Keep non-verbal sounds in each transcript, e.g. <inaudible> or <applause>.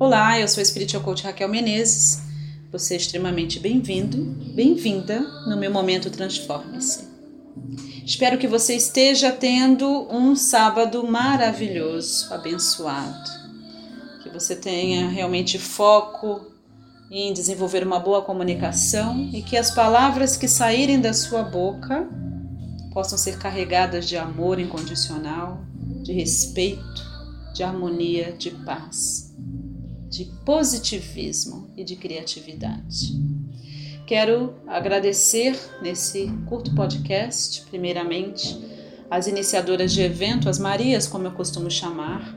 Olá, eu sou a Spiritual Coach Raquel Menezes. Você é extremamente bem-vindo, bem-vinda no meu momento Transforme-se. Espero que você esteja tendo um sábado maravilhoso, abençoado. Que você tenha realmente foco em desenvolver uma boa comunicação e que as palavras que saírem da sua boca possam ser carregadas de amor incondicional, de respeito, de harmonia, de paz, de positivismo e de criatividade. Quero agradecer nesse curto podcast, primeiramente, as iniciadoras de evento, as Marias, como eu costumo chamar,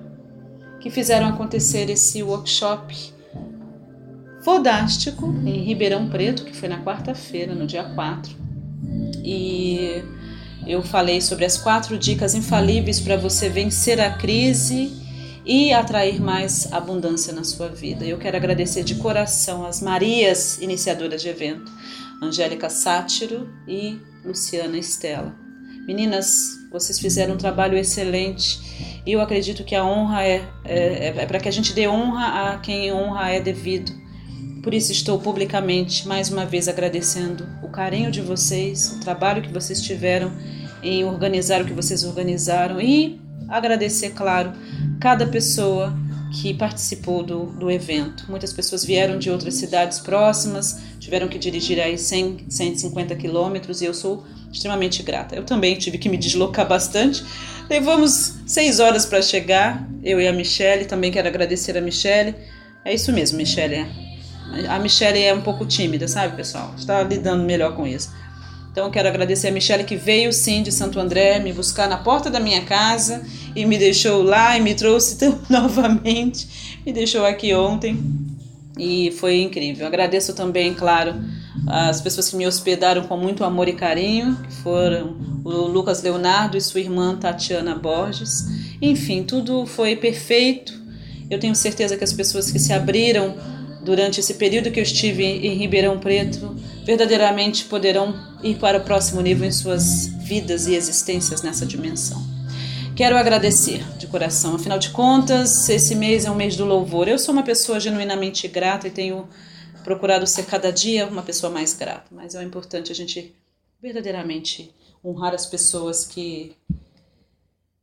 que fizeram acontecer esse workshop fodástico em Ribeirão Preto, que foi na quarta-feira, no dia 4. E eu falei sobre as quatro dicas infalíveis para você vencer a crise e atrair mais abundância na sua vida. Eu quero agradecer de coração as Marias, iniciadoras de evento, Angélica Sátiro e Luciana Estela. Meninas, vocês fizeram um trabalho excelente e eu acredito que a honra é, é, é para que a gente dê honra a quem honra é devido. Por isso estou publicamente mais uma vez agradecendo o carinho de vocês, o trabalho que vocês tiveram em organizar o que vocês organizaram e agradecer, claro, cada pessoa que participou do, do evento. Muitas pessoas vieram de outras cidades próximas, tiveram que dirigir aí 100, 150 quilômetros e eu sou extremamente grata. Eu também tive que me deslocar bastante. Levamos seis horas para chegar, eu e a Michelle. Também quero agradecer a Michelle. É isso mesmo, Michelle. A Michelle é um pouco tímida, sabe, pessoal? Está lidando melhor com isso. Então, quero agradecer a Michelle que veio sim de Santo André me buscar na porta da minha casa e me deixou lá e me trouxe <laughs> novamente. Me deixou aqui ontem e foi incrível. Agradeço também, claro, as pessoas que me hospedaram com muito amor e carinho, que foram o Lucas Leonardo e sua irmã Tatiana Borges. Enfim, tudo foi perfeito. Eu tenho certeza que as pessoas que se abriram durante esse período que eu estive em Ribeirão Preto, verdadeiramente poderão ir para o próximo nível em suas vidas e existências nessa dimensão. Quero agradecer de coração, afinal de contas, esse mês é um mês do louvor. Eu sou uma pessoa genuinamente grata e tenho procurado ser cada dia uma pessoa mais grata, mas é importante a gente verdadeiramente honrar as pessoas que,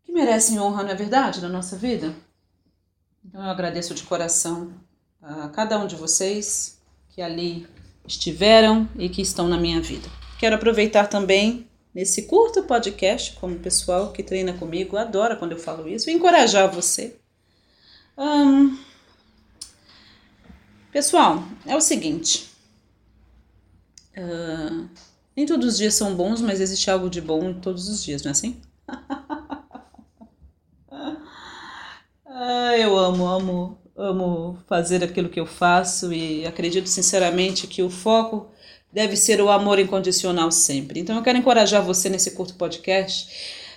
que merecem honra, não é verdade, na nossa vida? Então eu agradeço de coração a cada um de vocês que ali estiveram e que estão na minha vida. Quero aproveitar também nesse curto podcast, como o pessoal que treina comigo adora quando eu falo isso, e encorajar você. Hum, pessoal, é o seguinte. Uh, nem todos os dias são bons, mas existe algo de bom em todos os dias, não é assim? <laughs> ah, eu amo, amo amo fazer aquilo que eu faço e acredito sinceramente que o foco deve ser o amor incondicional sempre. Então eu quero encorajar você nesse curto podcast.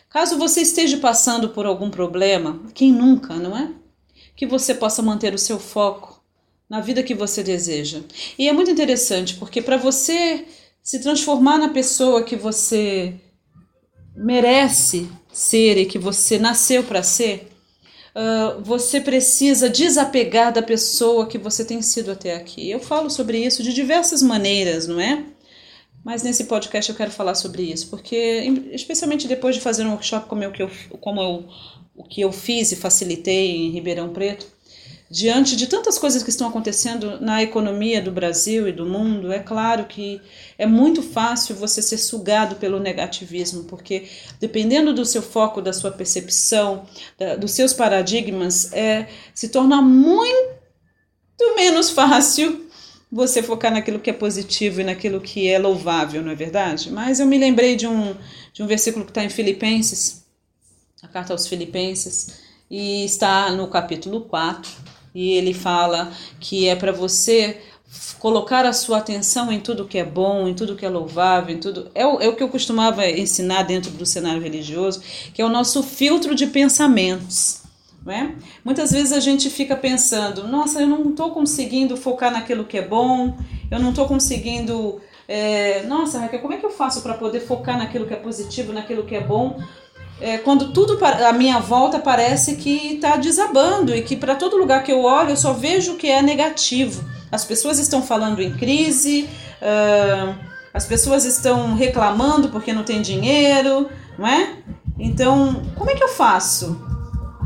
Caso você esteja passando por algum problema, quem nunca, não é? Que você possa manter o seu foco na vida que você deseja. E é muito interessante porque para você se transformar na pessoa que você merece ser e que você nasceu para ser, uh, você precisa desapegar da pessoa que você tem sido até aqui. Eu falo sobre isso de diversas maneiras, não é? Mas nesse podcast eu quero falar sobre isso, porque especialmente depois de fazer um workshop como, que eu, como eu, o que eu fiz e facilitei em Ribeirão Preto, diante de tantas coisas que estão acontecendo na economia do Brasil e do mundo, é claro que é muito fácil você ser sugado pelo negativismo, porque dependendo do seu foco, da sua percepção, da, dos seus paradigmas, é, se torna muito menos fácil você focar naquilo que é positivo e naquilo que é louvável, não é verdade? Mas eu me lembrei de um, de um versículo que está em Filipenses, a carta aos Filipenses, e está no capítulo 4, e ele fala que é para você colocar a sua atenção em tudo que é bom, em tudo que é louvável, em tudo. É o, é o que eu costumava ensinar dentro do cenário religioso, que é o nosso filtro de pensamentos. Né? Muitas vezes a gente fica pensando, nossa, eu não estou conseguindo focar naquilo que é bom, eu não estou conseguindo. É, nossa, Raquel, como é que eu faço para poder focar naquilo que é positivo, naquilo que é bom? É, quando tudo à minha volta parece que está desabando e que para todo lugar que eu olho eu só vejo que é negativo. As pessoas estão falando em crise, uh, as pessoas estão reclamando porque não tem dinheiro, não é? Então, como é que eu faço,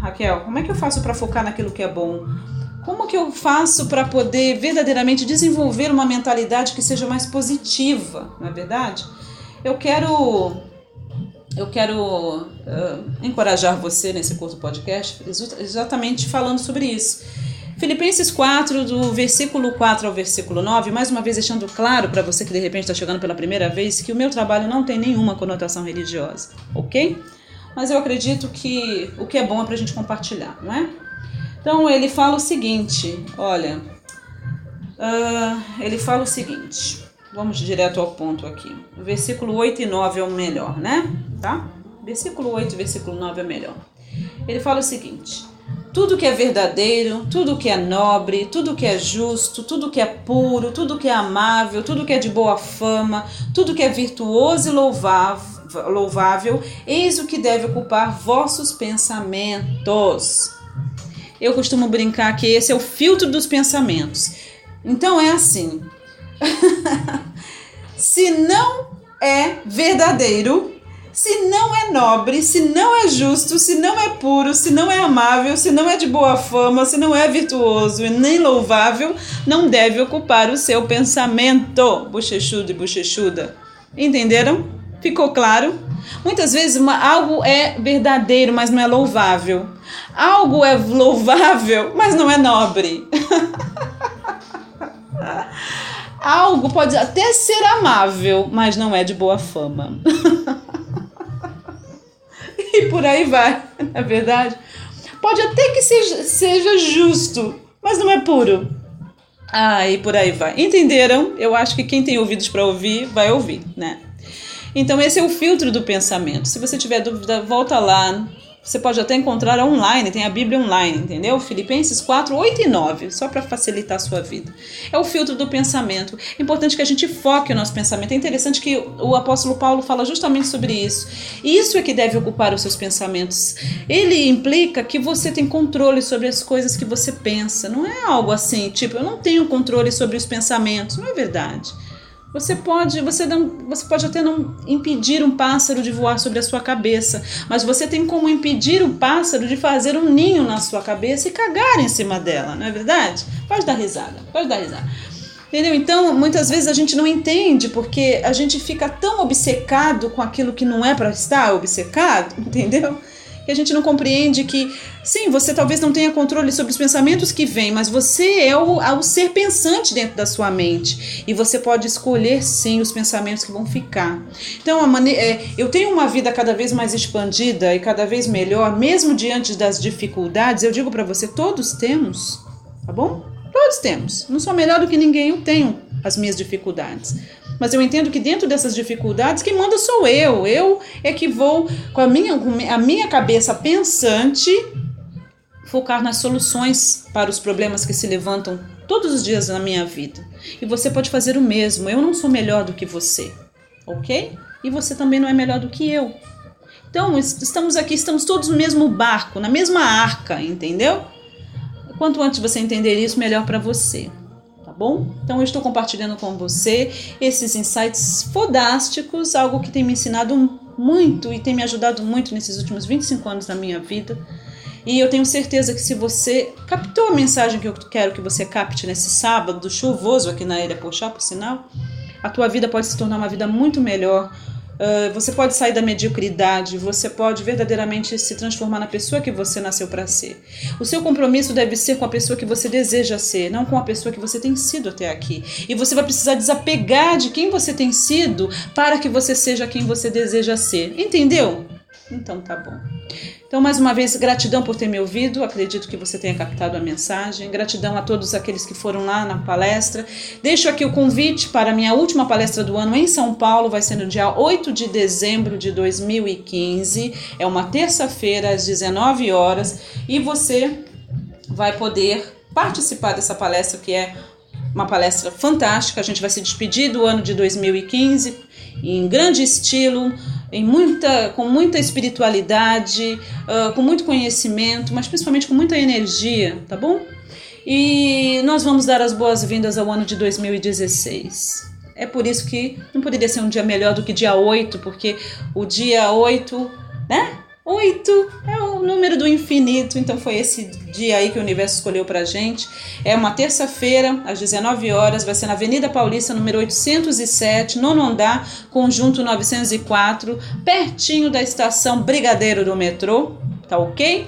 Raquel? Como é que eu faço para focar naquilo que é bom? Como que eu faço para poder verdadeiramente desenvolver uma mentalidade que seja mais positiva, não é verdade? Eu quero eu quero uh, encorajar você nesse curto podcast exatamente falando sobre isso. Filipenses 4, do versículo 4 ao versículo 9, mais uma vez deixando claro para você que de repente está chegando pela primeira vez que o meu trabalho não tem nenhuma conotação religiosa, ok? Mas eu acredito que o que é bom é para a gente compartilhar, não é? Então ele fala o seguinte: olha, uh, ele fala o seguinte. Vamos direto ao ponto aqui. O versículo 8 e 9 é o melhor, né? Tá? Versículo 8 e versículo 9 é melhor. Ele fala o seguinte: tudo que é verdadeiro, tudo que é nobre, tudo que é justo, tudo que é puro, tudo que é amável, tudo que é de boa fama, tudo que é virtuoso e louvável, louvável eis o que deve ocupar vossos pensamentos. Eu costumo brincar que esse é o filtro dos pensamentos. Então é assim: <laughs> se não é verdadeiro, se não é nobre, se não é justo, se não é puro, se não é amável, se não é de boa fama, se não é virtuoso e nem louvável, não deve ocupar o seu pensamento, bochechudo e bochechuda. Entenderam? Ficou claro? Muitas vezes uma, algo é verdadeiro, mas não é louvável. Algo é louvável, mas não é nobre. <laughs> Algo pode até ser amável, mas não é de boa fama. <laughs> e por aí vai, <laughs> na é verdade. Pode até que seja, seja justo, mas não é puro. Ah, e por aí vai. Entenderam? Eu acho que quem tem ouvidos para ouvir, vai ouvir, né? Então, esse é o filtro do pensamento. Se você tiver dúvida, volta lá você pode até encontrar online, tem a Bíblia online, entendeu? Filipenses 4, 8 e 9, só para facilitar a sua vida. É o filtro do pensamento. É importante que a gente foque o nosso pensamento. É interessante que o apóstolo Paulo fala justamente sobre isso. Isso é que deve ocupar os seus pensamentos. Ele implica que você tem controle sobre as coisas que você pensa. Não é algo assim, tipo, eu não tenho controle sobre os pensamentos. Não é verdade. Você pode, você não, você pode até não impedir um pássaro de voar sobre a sua cabeça, mas você tem como impedir o pássaro de fazer um ninho na sua cabeça e cagar em cima dela, não é verdade? Pode dar risada, pode dar risada. Entendeu? Então, muitas vezes a gente não entende porque a gente fica tão obcecado com aquilo que não é para estar obcecado, <laughs> entendeu? Que a gente não compreende que, sim, você talvez não tenha controle sobre os pensamentos que vêm, mas você é o, é o ser pensante dentro da sua mente. E você pode escolher, sim, os pensamentos que vão ficar. Então, a maneira, é, eu tenho uma vida cada vez mais expandida e cada vez melhor, mesmo diante das dificuldades. Eu digo para você, todos temos, tá bom? Todos temos. Não sou melhor do que ninguém, eu tenho as minhas dificuldades. Mas eu entendo que dentro dessas dificuldades, quem manda sou eu. Eu é que vou, com a minha, a minha cabeça pensante, focar nas soluções para os problemas que se levantam todos os dias na minha vida. E você pode fazer o mesmo. Eu não sou melhor do que você, ok? E você também não é melhor do que eu. Então, estamos aqui, estamos todos no mesmo barco, na mesma arca, entendeu? Quanto antes você entender isso, melhor para você bom? Então eu estou compartilhando com você esses insights fodásticos, algo que tem me ensinado muito e tem me ajudado muito nesses últimos 25 anos da minha vida. E eu tenho certeza que se você captou a mensagem que eu quero que você capte nesse sábado chuvoso aqui na Ilha Pochá, por sinal, a tua vida pode se tornar uma vida muito melhor, Uh, você pode sair da mediocridade, você pode verdadeiramente se transformar na pessoa que você nasceu para ser. O seu compromisso deve ser com a pessoa que você deseja ser, não com a pessoa que você tem sido até aqui. E você vai precisar desapegar de quem você tem sido para que você seja quem você deseja ser. Entendeu? Então tá bom. Então, mais uma vez, gratidão por ter me ouvido. Acredito que você tenha captado a mensagem. Gratidão a todos aqueles que foram lá na palestra. Deixo aqui o convite para a minha última palestra do ano em São Paulo. Vai ser no dia 8 de dezembro de 2015. É uma terça-feira, às 19 horas. E você vai poder participar dessa palestra que é uma palestra fantástica. A gente vai se despedir do ano de 2015 em grande estilo em muita, com muita espiritualidade, uh, com muito conhecimento, mas principalmente com muita energia, tá bom? E nós vamos dar as boas-vindas ao ano de 2016. É por isso que não poderia ser um dia melhor do que dia 8, porque o dia 8, né? 8 é o número do infinito, então foi esse dia aí que o universo escolheu pra gente. É uma terça-feira, às 19 horas, vai ser na Avenida Paulista, número 807, nono andar, conjunto 904, pertinho da estação Brigadeiro do metrô, tá ok?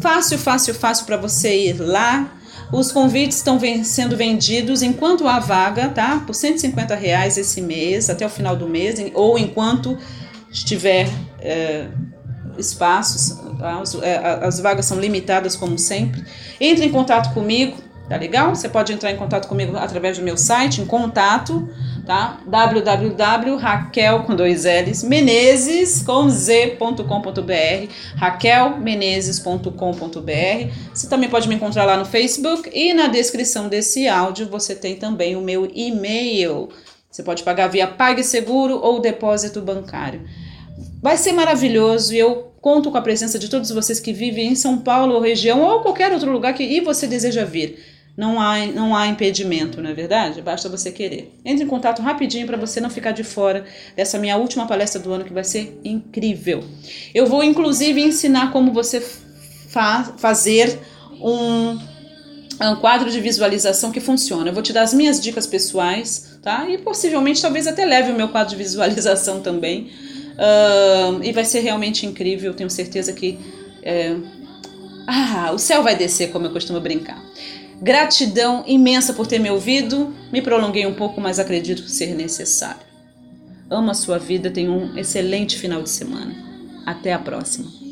Fácil, fácil, fácil para você ir lá. Os convites estão sendo vendidos enquanto há vaga, tá? Por 150 reais esse mês, até o final do mês, ou enquanto estiver. É, espaços, tá? as, é, as vagas são limitadas como sempre. Entre em contato comigo, tá legal? Você pode entrar em contato comigo através do meu site, em contato, tá? www.raquel com dois L's, menezes com z.com.br, raquelmenezes.com.br. Você também pode me encontrar lá no Facebook e na descrição desse áudio você tem também o meu e-mail. Você pode pagar via PagSeguro ou depósito bancário. Vai ser maravilhoso e eu conto com a presença de todos vocês que vivem em São Paulo ou região ou qualquer outro lugar que e você deseja vir. Não há, não há impedimento, não é verdade? Basta você querer. Entre em contato rapidinho para você não ficar de fora dessa minha última palestra do ano que vai ser incrível. Eu vou inclusive ensinar como você fa fazer um, um quadro de visualização que funciona. Eu vou te dar as minhas dicas pessoais, tá? E possivelmente talvez até leve o meu quadro de visualização também Uh, e vai ser realmente incrível, tenho certeza que. É... Ah, o céu vai descer, como eu costumo brincar. Gratidão imensa por ter me ouvido. Me prolonguei um pouco, mas acredito ser necessário. Amo a sua vida, tenha um excelente final de semana. Até a próxima.